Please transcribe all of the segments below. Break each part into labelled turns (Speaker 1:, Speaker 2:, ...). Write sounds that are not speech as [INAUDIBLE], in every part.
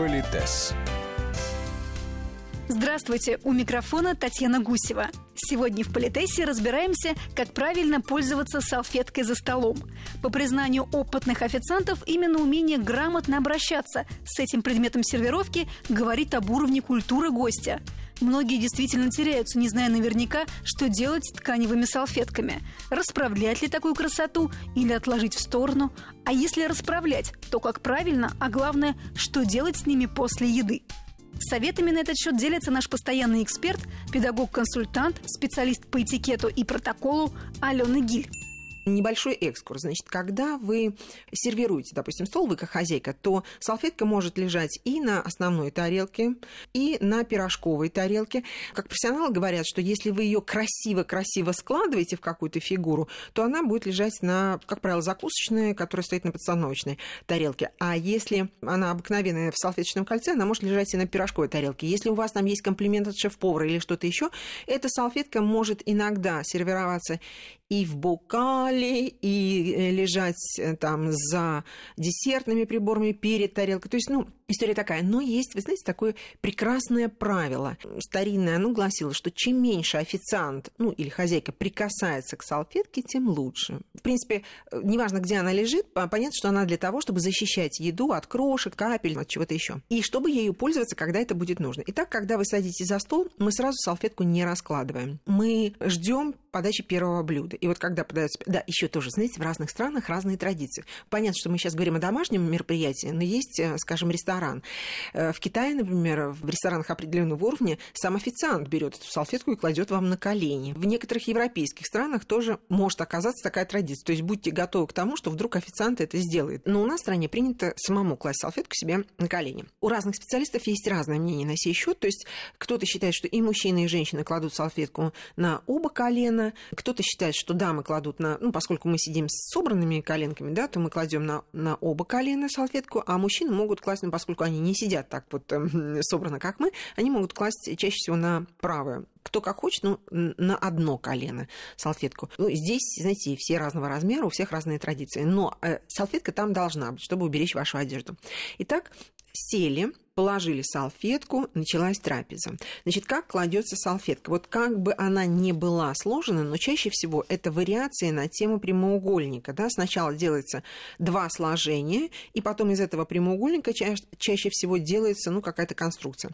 Speaker 1: Политес.
Speaker 2: Здравствуйте, у микрофона Татьяна Гусева. Сегодня в Политесе разбираемся, как правильно пользоваться салфеткой за столом. По признанию опытных официантов, именно умение грамотно обращаться с этим предметом сервировки говорит об уровне культуры гостя. Многие действительно теряются, не зная наверняка, что делать с тканевыми салфетками. Расправлять ли такую красоту или отложить в сторону? А если расправлять, то как правильно, а главное, что делать с ними после еды? Советами на этот счет делится наш постоянный эксперт, педагог-консультант, специалист по этикету и протоколу Алена Гиль
Speaker 3: небольшой экскурс. Значит, когда вы сервируете, допустим, стол, вы как хозяйка, то салфетка может лежать и на основной тарелке, и на пирожковой тарелке. Как профессионалы говорят, что если вы ее красиво-красиво складываете в какую-то фигуру, то она будет лежать на, как правило, закусочной, которая стоит на подстановочной тарелке. А если она обыкновенная в салфеточном кольце, она может лежать и на пирожковой тарелке. Если у вас там есть комплимент от шеф-повара или что-то еще, эта салфетка может иногда сервироваться и в бокале, и э, лежать э, там за десертными приборами перед тарелкой. То есть, ну, история такая. Но есть, вы знаете, такое прекрасное правило. Старинное, оно гласило, что чем меньше официант, ну, или хозяйка прикасается к салфетке, тем лучше. В принципе, э, неважно, где она лежит, понятно, что она для того, чтобы защищать еду от крошек, капель, от чего-то еще. И чтобы ею пользоваться, когда это будет нужно. Итак, когда вы садитесь за стол, мы сразу салфетку не раскладываем. Мы ждем подачи первого блюда. И вот когда подается... Да, еще тоже, знаете, в разных странах разные традиции. Понятно, что мы сейчас говорим о домашнем мероприятии, но есть, э, скажем, ресторан. Э, в Китае, например, в ресторанах определенного уровня сам официант берет эту салфетку и кладет вам на колени. В некоторых европейских странах тоже может оказаться такая традиция. То есть будьте готовы к тому, что вдруг официант это сделает. Но у нас в стране принято самому класть салфетку себе на колени. У разных специалистов есть разное мнение на сей счет. То есть кто-то считает, что и мужчины, и женщины кладут салфетку на оба колена. Кто-то считает, что дамы кладут на... Ну, поскольку мы сидим с собранными коленками, да, то мы кладем на, на оба колена салфетку, а мужчины могут класть, ну, поскольку они не сидят так вот э, [LAUGHS] собрано, как мы, они могут класть чаще всего на правое кто как хочет, ну, на одно колено салфетку. Ну, здесь, знаете, все разного размера, у всех разные традиции. Но э, салфетка там должна быть, чтобы уберечь вашу одежду. Итак, сели, положили салфетку, началась трапеза. Значит, как кладется салфетка? Вот как бы она ни была сложена, но чаще всего это вариации на тему прямоугольника. Да? Сначала делается два сложения, и потом из этого прямоугольника ча- чаще всего делается ну, какая-то конструкция.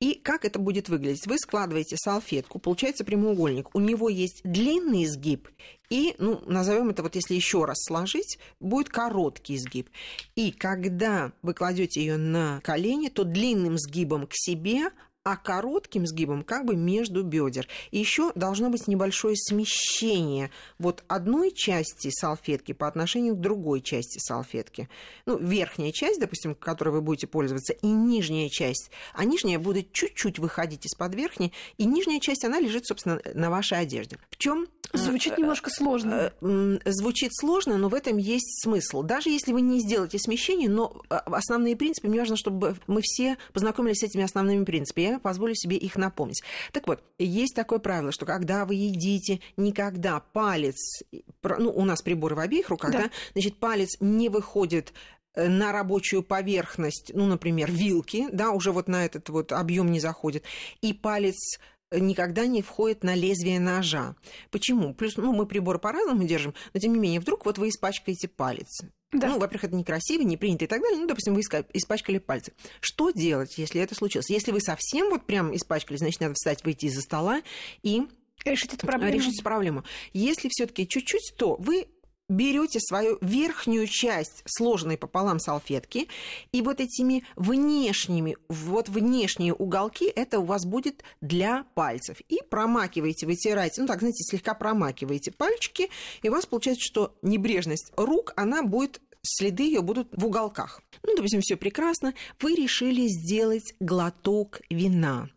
Speaker 3: И как это будет выглядеть? Вы складываете салфетку, получается прямоугольник. У него есть длинный изгиб и, ну, назовем это вот если еще раз сложить, будет короткий изгиб. И когда вы кладете ее на колени, то длинным сгибом к себе а коротким сгибом как бы между бедер. И еще должно быть небольшое смещение вот одной части салфетки по отношению к другой части салфетки. Ну, верхняя часть, допустим, которой вы будете пользоваться, и нижняя часть. А нижняя будет чуть-чуть выходить из-под верхней, и нижняя часть, она лежит, собственно, на вашей одежде. В чем
Speaker 2: Звучит э, немножко сложно.
Speaker 3: Э, звучит сложно, но в этом есть смысл. Даже если вы не сделаете смещение, но э, основные принципы, мне важно, чтобы мы все познакомились с этими основными принципами. Я позволю себе их напомнить. Так вот, есть такое правило, что когда вы едите, никогда палец, ну, у нас приборы в обеих руках, да, да значит, палец не выходит на рабочую поверхность, ну, например, вилки, да, уже вот на этот вот объем не заходит, и палец никогда не входит на лезвие ножа. Почему? Плюс, ну, мы приборы по-разному держим, но тем не менее, вдруг вот вы испачкаете палец. Да. Ну, во-первых, это некрасиво, не принято и так далее. Ну, допустим, вы испачкали пальцы. Что делать, если это случилось? Если вы совсем вот прям испачкали, значит, надо встать, выйти из-за стола и
Speaker 2: решить эту проблему.
Speaker 3: Решить проблему. Если все-таки чуть-чуть, то вы берете свою верхнюю часть сложенной пополам салфетки, и вот этими внешними, вот внешние уголки, это у вас будет для пальцев. И промакиваете, вытираете, ну так, знаете, слегка промакиваете пальчики, и у вас получается, что небрежность рук, она будет следы ее будут в уголках. Ну, допустим, все прекрасно. Вы решили сделать глоток вина.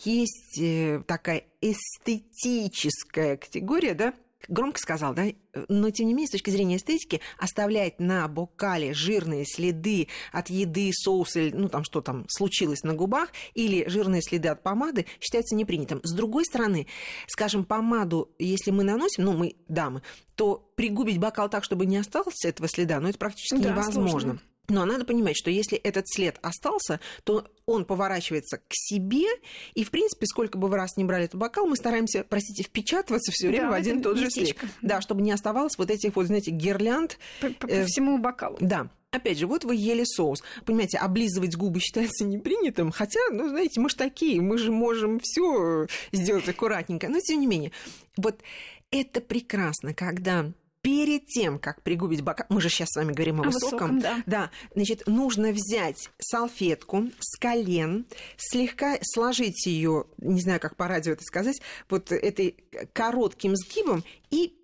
Speaker 3: Есть э, такая эстетическая категория, да, громко сказал, да, но тем не менее, с точки зрения эстетики, оставлять на бокале жирные следы от еды, соуса, ну там что там случилось на губах, или жирные следы от помады считается непринятым. С другой стороны, скажем, помаду, если мы наносим, ну мы дамы, то пригубить бокал так, чтобы не осталось этого следа, ну это практически да, невозможно. Сложно. Но надо понимать, что если этот след остался, то он поворачивается к себе, и, в принципе, сколько бы вы раз не брали этот бокал, мы стараемся, простите, впечатываться все время да, в один и тот же след. Да, чтобы не оставалось вот этих вот, знаете, гирлянд.
Speaker 2: По, по, по э, всему бокалу.
Speaker 3: Да. Опять же, вот вы ели соус. Понимаете, облизывать губы считается непринятым, хотя, ну, знаете, мы же такие, мы же можем все сделать аккуратненько. Но, тем не менее, вот это прекрасно, когда перед тем, как пригубить бокал, мы же сейчас с вами говорим о, о высоком,
Speaker 2: высоком да.
Speaker 3: да, значит, нужно взять салфетку с колен, слегка сложить ее, не знаю, как по радио это сказать, вот этой коротким сгибом и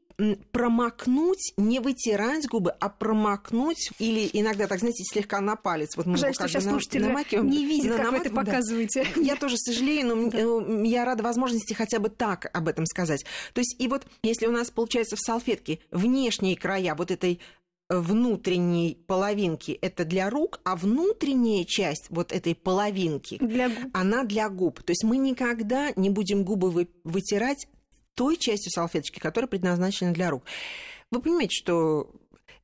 Speaker 3: промокнуть, не вытирать губы, а промокнуть или иногда, так знаете, слегка на палец.
Speaker 2: Вот мы Жаль, что сейчас слушатели намакиваем, не видят, как вы это показываете.
Speaker 3: Да. Я тоже сожалею, но э, я рада возможности хотя бы так об этом сказать. То есть, и вот если у нас получается в салфетке внешние края вот этой внутренней половинки это для рук, а внутренняя часть вот этой половинки,
Speaker 2: для
Speaker 3: она для губ. То есть мы никогда не будем губы вытирать той частью салфеточки, которая предназначена для рук. Вы понимаете, что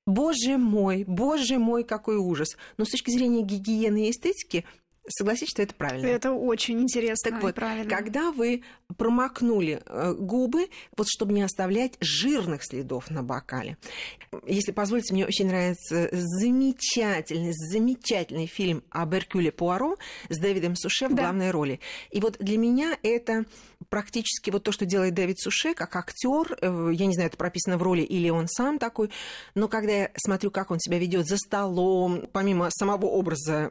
Speaker 3: Боже мой, боже мой, какой ужас. Но с точки зрения гигиены и эстетики Согласитесь, что это правильно.
Speaker 2: Это очень интересно
Speaker 3: так вот,
Speaker 2: правильно.
Speaker 3: Когда вы промокнули э, губы, вот чтобы не оставлять жирных следов на бокале. Если позволите, мне очень нравится замечательный, замечательный фильм об Эркюле Пуаро с Дэвидом Суше в да. главной роли. И вот для меня это практически вот то, что делает Дэвид Суше, как актер, э, я не знаю, это прописано в роли или он сам такой, но когда я смотрю, как он себя ведет за столом, помимо самого образа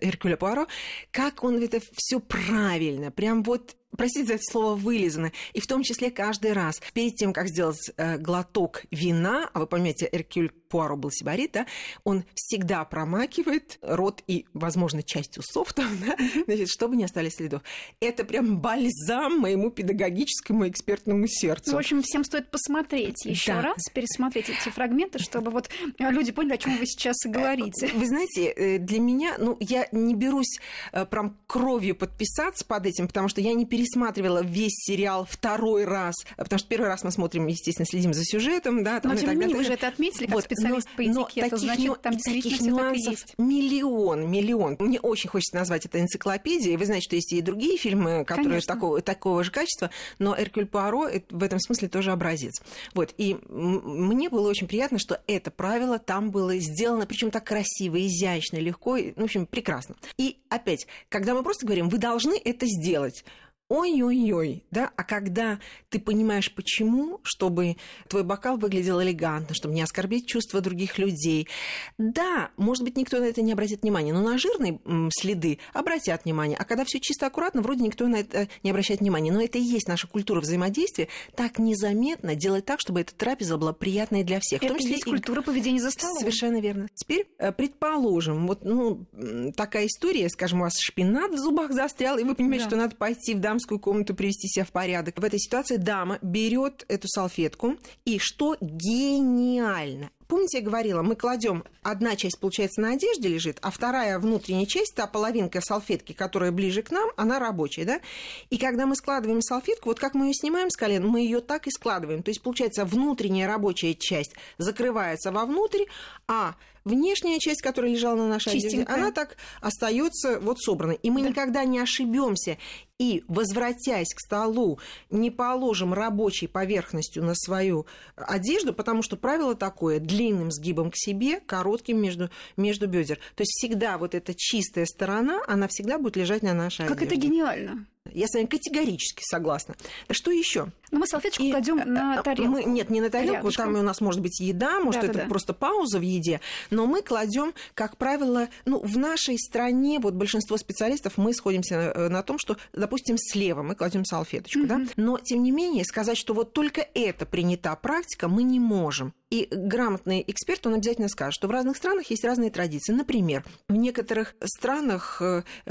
Speaker 3: Эркюля Пуаро, как он это все правильно, прям вот простите за это слово, вылизано. И в том числе каждый раз перед тем, как сделать э, глоток вина, а вы поймете, Эркюль Пуаро был сибарит, да, он всегда промакивает рот и, возможно, часть усов там, [LAUGHS] да, значит, чтобы не остались следов. Это прям бальзам моему педагогическому экспертному сердцу.
Speaker 2: Ну, в общем, всем стоит посмотреть еще да. раз, пересмотреть эти фрагменты, чтобы вот люди поняли, о чем вы сейчас говорите.
Speaker 3: Вы знаете, э, для меня, ну, я не берусь э, прям кровью подписаться под этим, потому что я не перестаю пересматривала весь сериал второй раз, потому что первый раз мы смотрим, естественно, следим за сюжетом, да,
Speaker 2: там, но тем не менее вы же это отметили как вот, специалист но, по этикету, таких, значит, ну, там действительно все так.
Speaker 3: Миллион, миллион. Мне очень хочется назвать это энциклопедией. Вы знаете, что есть и другие фильмы, которые такого, такого же качества, но Эркюль Пуаро в этом смысле тоже образец. Вот, и мне было очень приятно, что это правило там было сделано, причем так красиво, изящно, легко, в общем, прекрасно. И опять, когда мы просто говорим, вы должны это сделать, ой-ой-ой, да, а когда ты понимаешь, почему, чтобы твой бокал выглядел элегантно, чтобы не оскорбить чувства других людей, да, может быть, никто на это не обратит внимания, но на жирные следы обратят внимание, а когда все чисто аккуратно, вроде никто на это не обращает внимания, но это и есть наша культура взаимодействия, так незаметно делать так, чтобы эта трапеза была приятной для всех.
Speaker 2: Это в том числе есть культура поведения за столом.
Speaker 3: Совершенно верно. Теперь, э, предположим, вот ну, такая история, скажем, у вас шпинат в зубах застрял, и вы понимаете, да. что надо пойти в дамскую дамскую комнату привести себя в порядок. В этой ситуации дама берет эту салфетку, и что гениально, Помните, я говорила, мы кладем, одна часть, получается, на одежде лежит, а вторая внутренняя часть, та половинка салфетки, которая ближе к нам, она рабочая, да? И когда мы складываем салфетку, вот как мы ее снимаем с колен, мы ее так и складываем. То есть, получается, внутренняя рабочая часть закрывается вовнутрь, а внешняя часть, которая лежала на нашей Чистенькая. одежде, она так остается вот собрана. И мы да. никогда не ошибемся. И, возвратясь к столу, не положим рабочей поверхностью на свою одежду, потому что правило такое – длинным сгибом к себе, коротким между, между бедер. То есть всегда вот эта чистая сторона, она всегда будет лежать на нашей
Speaker 2: как
Speaker 3: одежде.
Speaker 2: Как это гениально!
Speaker 3: Я с вами категорически согласна. Что еще?
Speaker 2: Ну, мы салфеточку и, кладем э, на э, тарелку.
Speaker 3: Мы, нет, не на тарелку, Рядышком. там у нас может быть еда, может да, это да, просто пауза в еде, но мы кладем, как правило, ну, в нашей стране, вот большинство специалистов, мы сходимся на, э, на том, что, допустим, слева мы кладем салфеточку, mm-hmm. да, но, тем не менее, сказать, что вот только это принята практика, мы не можем. И грамотный эксперт, он обязательно скажет, что в разных странах есть разные традиции. Например, в некоторых странах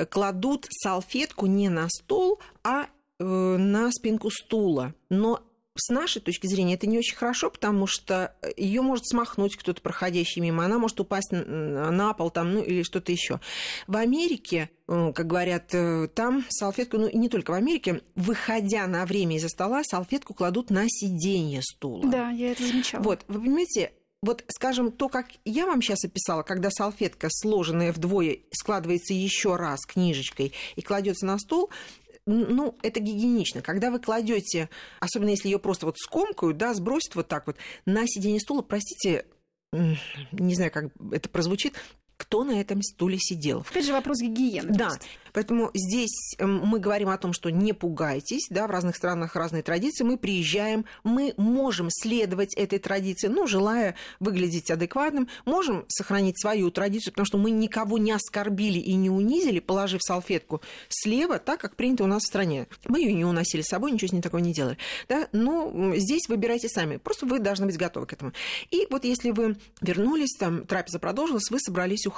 Speaker 3: кладут салфетку не на стол, а Э, на спинку стула. Но с нашей точки зрения это не очень хорошо, потому что ее может смахнуть кто-то проходящий мимо, она может упасть на пол там, ну или что-то еще. В Америке, э, как говорят, э, там салфетку, ну и не только в Америке, выходя на время из-за стола, салфетку кладут на сиденье стула.
Speaker 2: Да, я это замечала.
Speaker 3: Вот, вы понимаете, вот, скажем, то, как я вам сейчас описала, когда салфетка, сложенная вдвое, складывается еще раз книжечкой и кладется на стол, ну, это гигиенично. Когда вы кладете, особенно если ее просто вот скомкают, да, сбросят вот так вот на сиденье стула, простите, не знаю, как это прозвучит, кто на этом стуле сидел.
Speaker 2: Опять же вопрос гигиены.
Speaker 3: Да, просто. Поэтому здесь эм, мы говорим о том, что не пугайтесь, да, в разных странах разные традиции, мы приезжаем, мы можем следовать этой традиции, ну, желая выглядеть адекватным, можем сохранить свою традицию, потому что мы никого не оскорбили и не унизили, положив салфетку слева, так как принято у нас в стране. Мы ее не уносили с собой, ничего с ней такого не делали. Да? Но здесь выбирайте сами, просто вы должны быть готовы к этому. И вот если вы вернулись, там трапеза продолжилась, вы собрались уходить.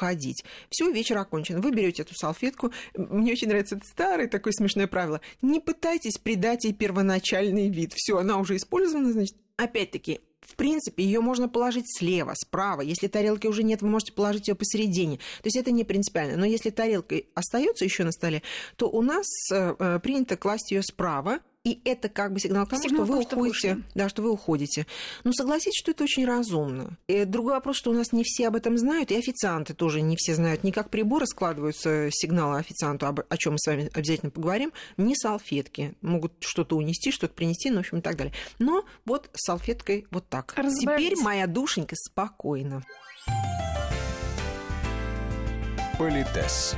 Speaker 3: Все, вечер окончен. Вы берете эту салфетку, мне очень нравится это старое такое смешное правило. Не пытайтесь придать ей первоначальный вид. Все, она уже использована, значит, опять-таки, в принципе, ее можно положить слева, справа. Если тарелки уже нет, вы можете положить ее посередине. То есть это не принципиально. Но если тарелка остается еще на столе, то у нас э, э принято класть ее справа, и это как бы сигнал к тому, сигнал что вы том, уходите. Что да, что вы уходите. Но согласитесь, что это очень разумно. И другой вопрос, что у нас не все об этом знают, и официанты тоже не все знают. Не как приборы складываются сигналы официанту, о чем мы с вами обязательно поговорим, не салфетки. Могут что-то унести, что-то принести, ну, в общем, и так далее. Но вот салфеткой вот так. Теперь моя душенька спокойно.
Speaker 1: Политес.